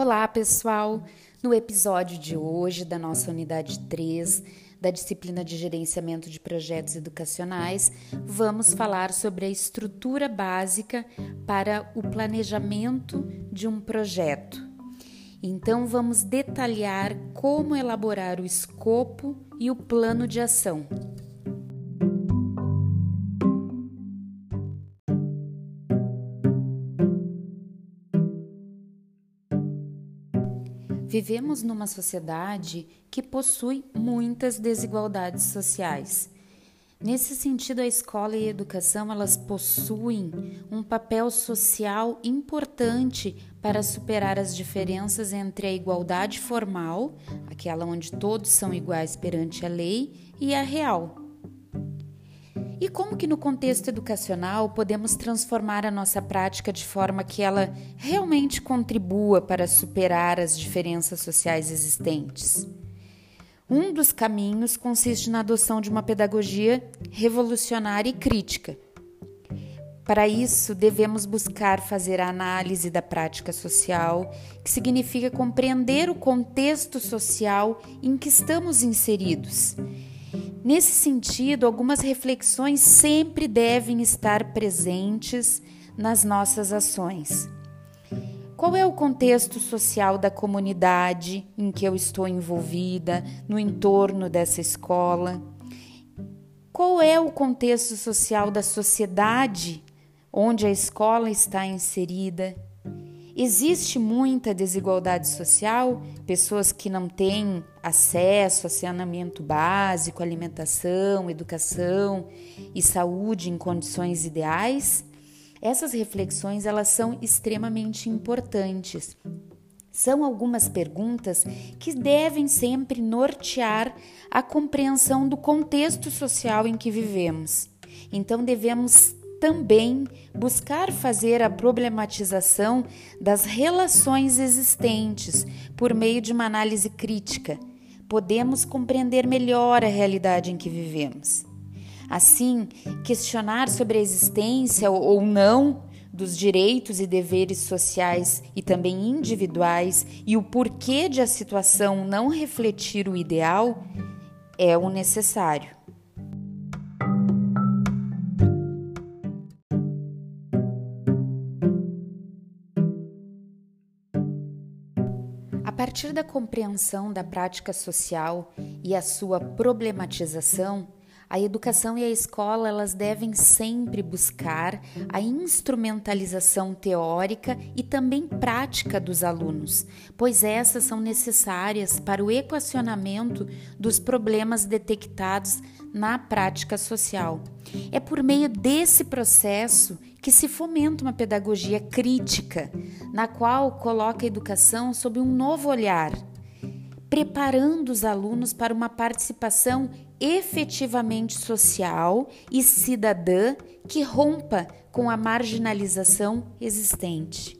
Olá, pessoal! No episódio de hoje da nossa unidade 3 da disciplina de gerenciamento de projetos educacionais, vamos falar sobre a estrutura básica para o planejamento de um projeto. Então, vamos detalhar como elaborar o escopo e o plano de ação. Vivemos numa sociedade que possui muitas desigualdades sociais. Nesse sentido, a escola e a educação elas possuem um papel social importante para superar as diferenças entre a igualdade formal, aquela onde todos são iguais perante a lei, e a real, e como que no contexto educacional podemos transformar a nossa prática de forma que ela realmente contribua para superar as diferenças sociais existentes? Um dos caminhos consiste na adoção de uma pedagogia revolucionária e crítica. Para isso, devemos buscar fazer a análise da prática social, que significa compreender o contexto social em que estamos inseridos Nesse sentido, algumas reflexões sempre devem estar presentes nas nossas ações. Qual é o contexto social da comunidade em que eu estou envolvida, no entorno dessa escola? Qual é o contexto social da sociedade onde a escola está inserida? Existe muita desigualdade social, pessoas que não têm acesso a saneamento básico, alimentação, educação e saúde em condições ideais. Essas reflexões elas são extremamente importantes. São algumas perguntas que devem sempre nortear a compreensão do contexto social em que vivemos. Então devemos também buscar fazer a problematização das relações existentes por meio de uma análise crítica. Podemos compreender melhor a realidade em que vivemos. Assim, questionar sobre a existência ou não dos direitos e deveres sociais e também individuais e o porquê de a situação não refletir o ideal é o necessário. Partir da compreensão da prática social e a sua problematização, a educação e a escola elas devem sempre buscar a instrumentalização teórica e também prática dos alunos, pois essas são necessárias para o equacionamento dos problemas detectados na prática social. É por meio desse processo que se fomenta uma pedagogia crítica, na qual coloca a educação sob um novo olhar, preparando os alunos para uma participação efetivamente social e cidadã que rompa com a marginalização existente.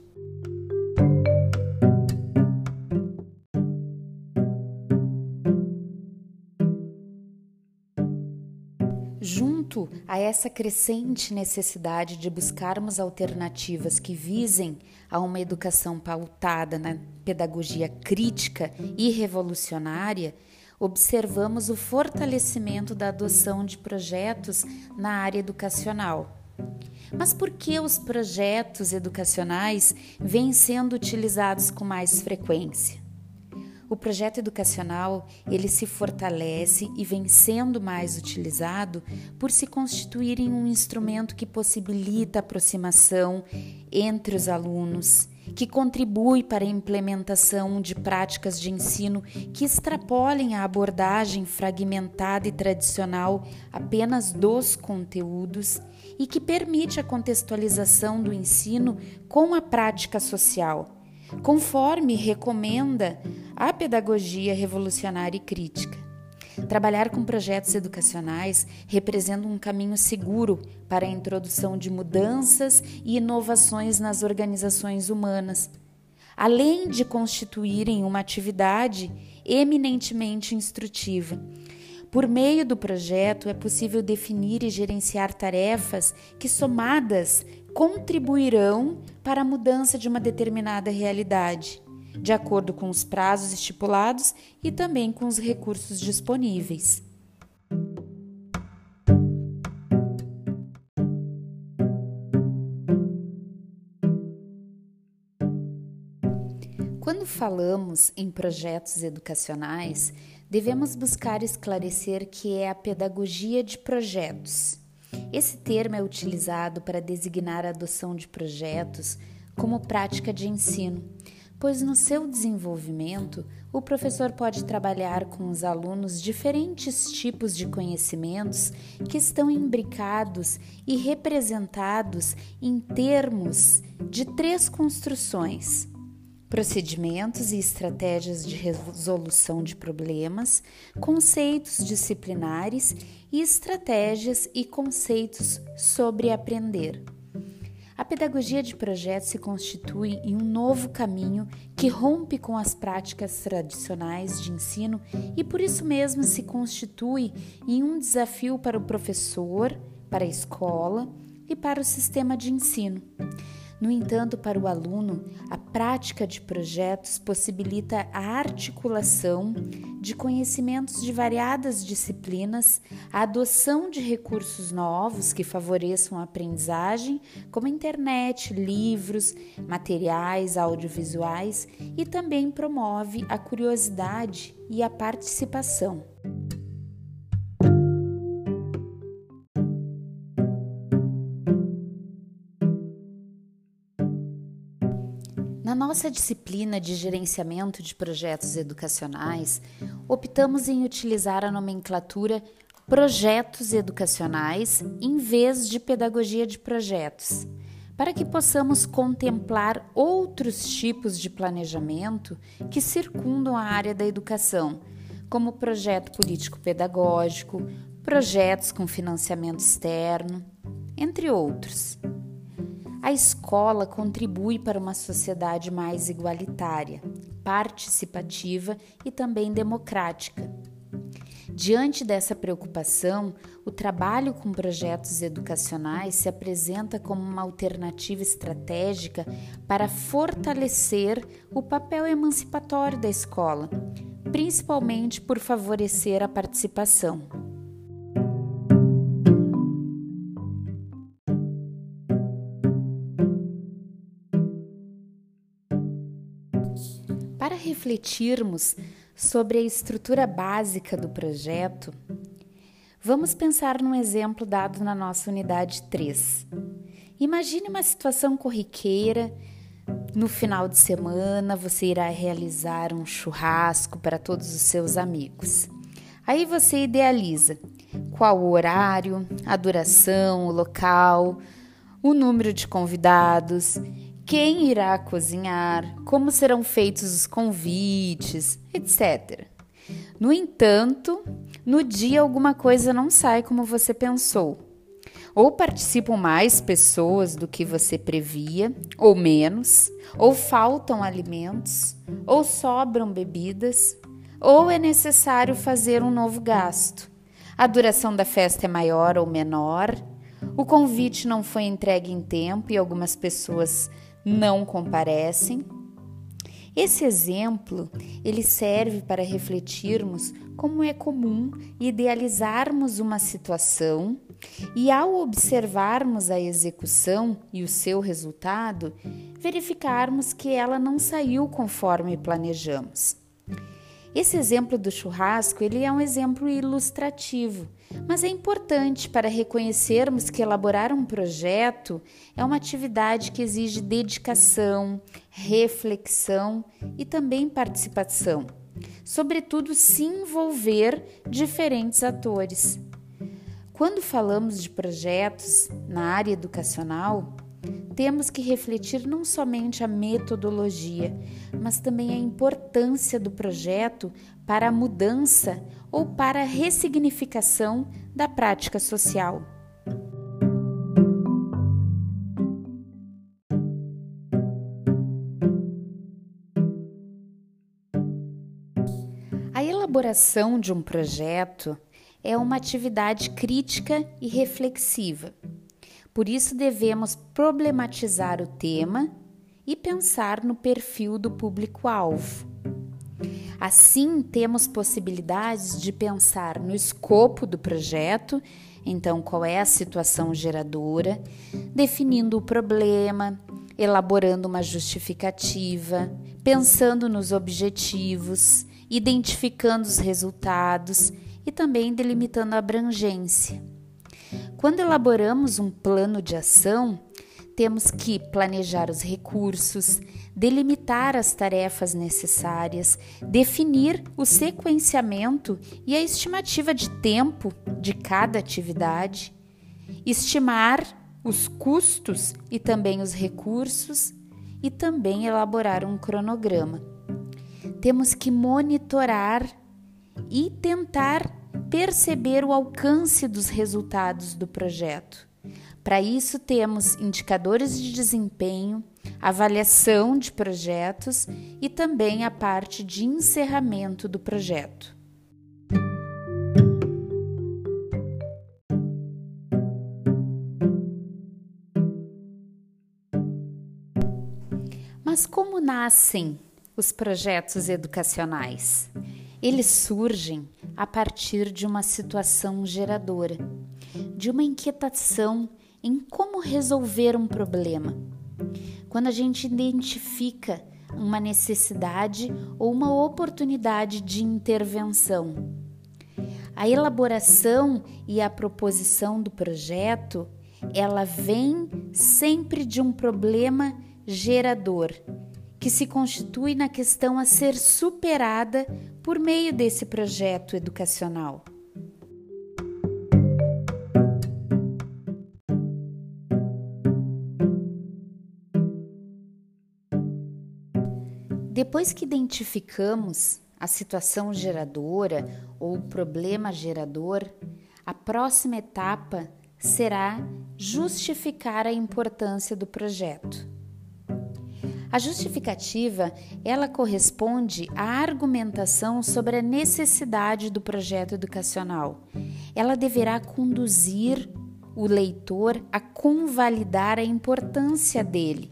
Junto a essa crescente necessidade de buscarmos alternativas que visem a uma educação pautada na pedagogia crítica e revolucionária, observamos o fortalecimento da adoção de projetos na área educacional. Mas por que os projetos educacionais vêm sendo utilizados com mais frequência? O projeto educacional, ele se fortalece e vem sendo mais utilizado por se constituir em um instrumento que possibilita a aproximação entre os alunos, que contribui para a implementação de práticas de ensino que extrapolem a abordagem fragmentada e tradicional apenas dos conteúdos e que permite a contextualização do ensino com a prática social conforme recomenda a pedagogia revolucionária e crítica. Trabalhar com projetos educacionais representa um caminho seguro para a introdução de mudanças e inovações nas organizações humanas, além de constituírem uma atividade eminentemente instrutiva. Por meio do projeto, é possível definir e gerenciar tarefas que, somadas, contribuirão para a mudança de uma determinada realidade. De acordo com os prazos estipulados e também com os recursos disponíveis. Quando falamos em projetos educacionais, devemos buscar esclarecer que é a pedagogia de projetos. Esse termo é utilizado para designar a adoção de projetos como prática de ensino, pois no seu desenvolvimento o professor pode trabalhar com os alunos diferentes tipos de conhecimentos que estão imbricados e representados em termos de três construções procedimentos e estratégias de resolução de problemas, conceitos disciplinares e estratégias e conceitos sobre aprender. A pedagogia de projetos se constitui em um novo caminho que rompe com as práticas tradicionais de ensino e por isso mesmo se constitui em um desafio para o professor, para a escola e para o sistema de ensino. No entanto, para o aluno, a prática de projetos possibilita a articulação de conhecimentos de variadas disciplinas, a adoção de recursos novos que favoreçam a aprendizagem, como internet, livros, materiais audiovisuais e também promove a curiosidade e a participação. Na nossa disciplina de gerenciamento de projetos educacionais, optamos em utilizar a nomenclatura projetos educacionais em vez de pedagogia de projetos, para que possamos contemplar outros tipos de planejamento que circundam a área da educação, como projeto político-pedagógico, projetos com financiamento externo, entre outros. A escola contribui para uma sociedade mais igualitária, participativa e também democrática. Diante dessa preocupação, o trabalho com projetos educacionais se apresenta como uma alternativa estratégica para fortalecer o papel emancipatório da escola, principalmente por favorecer a participação. Refletirmos sobre a estrutura básica do projeto, vamos pensar num exemplo dado na nossa unidade 3. Imagine uma situação corriqueira. No final de semana, você irá realizar um churrasco para todos os seus amigos. Aí você idealiza qual o horário, a duração, o local, o número de convidados quem irá cozinhar, como serão feitos os convites, etc. No entanto, no dia alguma coisa não sai como você pensou. Ou participam mais pessoas do que você previa, ou menos, ou faltam alimentos, ou sobram bebidas, ou é necessário fazer um novo gasto. A duração da festa é maior ou menor, o convite não foi entregue em tempo e algumas pessoas não comparecem. Esse exemplo, ele serve para refletirmos como é comum idealizarmos uma situação e ao observarmos a execução e o seu resultado, verificarmos que ela não saiu conforme planejamos. Esse exemplo do churrasco, ele é um exemplo ilustrativo, mas é importante para reconhecermos que elaborar um projeto é uma atividade que exige dedicação, reflexão e também participação, sobretudo se envolver diferentes atores. Quando falamos de projetos na área educacional, temos que refletir não somente a metodologia, mas também a importância do projeto para a mudança ou para a ressignificação da prática social. A elaboração de um projeto é uma atividade crítica e reflexiva por isso, devemos problematizar o tema e pensar no perfil do público-alvo. Assim, temos possibilidades de pensar no escopo do projeto, então, qual é a situação geradora, definindo o problema, elaborando uma justificativa, pensando nos objetivos, identificando os resultados e também delimitando a abrangência. Quando elaboramos um plano de ação, temos que planejar os recursos, delimitar as tarefas necessárias, definir o sequenciamento e a estimativa de tempo de cada atividade, estimar os custos e também os recursos e também elaborar um cronograma. Temos que monitorar e tentar perceber o alcance dos resultados do projeto. Para isso, temos indicadores de desempenho, avaliação de projetos e também a parte de encerramento do projeto. Mas como nascem os projetos educacionais? Eles surgem a partir de uma situação geradora, de uma inquietação em como resolver um problema. Quando a gente identifica uma necessidade ou uma oportunidade de intervenção. A elaboração e a proposição do projeto, ela vem sempre de um problema gerador, que se constitui na questão a ser superada por meio desse projeto educacional. Depois que identificamos a situação geradora ou o problema gerador, a próxima etapa será justificar a importância do projeto. A justificativa, ela corresponde à argumentação sobre a necessidade do projeto educacional. Ela deverá conduzir o leitor a convalidar a importância dele,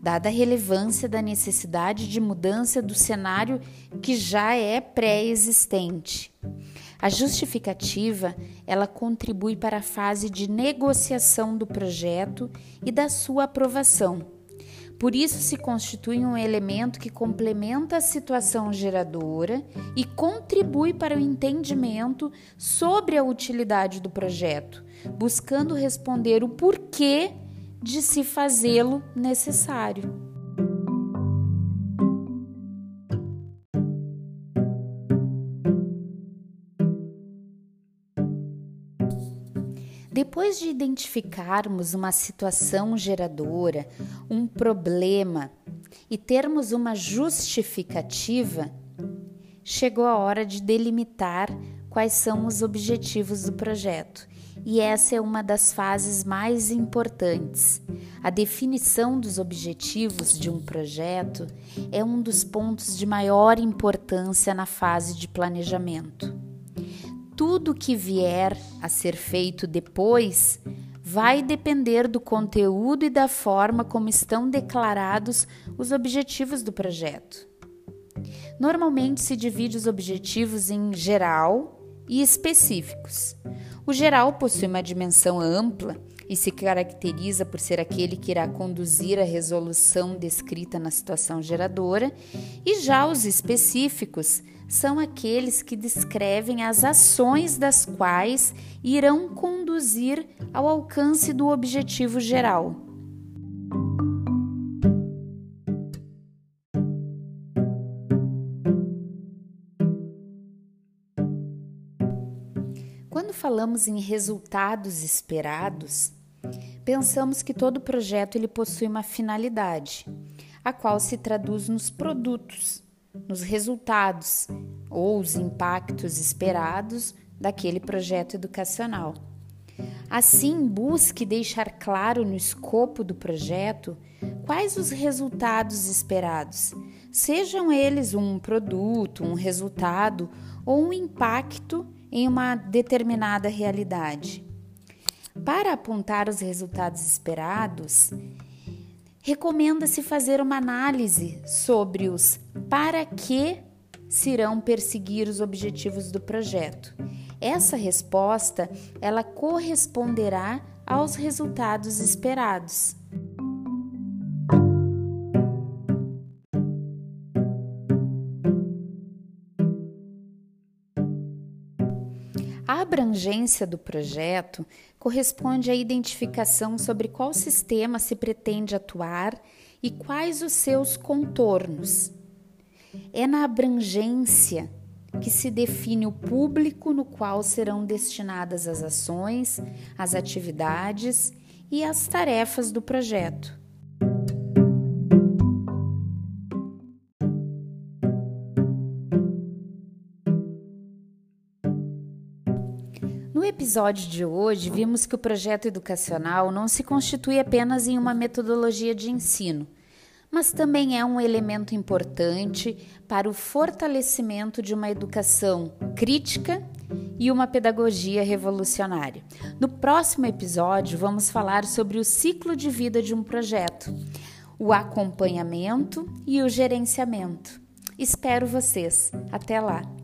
dada a relevância da necessidade de mudança do cenário que já é pré-existente. A justificativa, ela contribui para a fase de negociação do projeto e da sua aprovação por isso, se constitui um elemento que complementa a situação geradora e contribui para o entendimento sobre a utilidade do projeto, buscando responder o porquê de se fazê-lo necessário. Depois de identificarmos uma situação geradora, um problema e termos uma justificativa, chegou a hora de delimitar quais são os objetivos do projeto. E essa é uma das fases mais importantes. A definição dos objetivos de um projeto é um dos pontos de maior importância na fase de planejamento tudo que vier a ser feito depois vai depender do conteúdo e da forma como estão declarados os objetivos do projeto. Normalmente se divide os objetivos em geral e específicos. O geral possui uma dimensão ampla e se caracteriza por ser aquele que irá conduzir a resolução descrita na situação geradora, e já os específicos são aqueles que descrevem as ações das quais irão conduzir ao alcance do objetivo geral. Quando falamos em resultados esperados, pensamos que todo projeto ele possui uma finalidade, a qual se traduz nos produtos nos resultados ou os impactos esperados daquele projeto educacional. Assim, busque deixar claro no escopo do projeto quais os resultados esperados, sejam eles um produto, um resultado ou um impacto em uma determinada realidade. Para apontar os resultados esperados, recomenda-se fazer uma análise sobre os para que se irão perseguir os objetivos do projeto. Essa resposta, ela corresponderá aos resultados esperados. A abrangência do projeto corresponde à identificação sobre qual sistema se pretende atuar e quais os seus contornos. É na abrangência que se define o público no qual serão destinadas as ações, as atividades e as tarefas do projeto. Episódio de hoje, vimos que o projeto educacional não se constitui apenas em uma metodologia de ensino, mas também é um elemento importante para o fortalecimento de uma educação crítica e uma pedagogia revolucionária. No próximo episódio, vamos falar sobre o ciclo de vida de um projeto, o acompanhamento e o gerenciamento. Espero vocês. Até lá!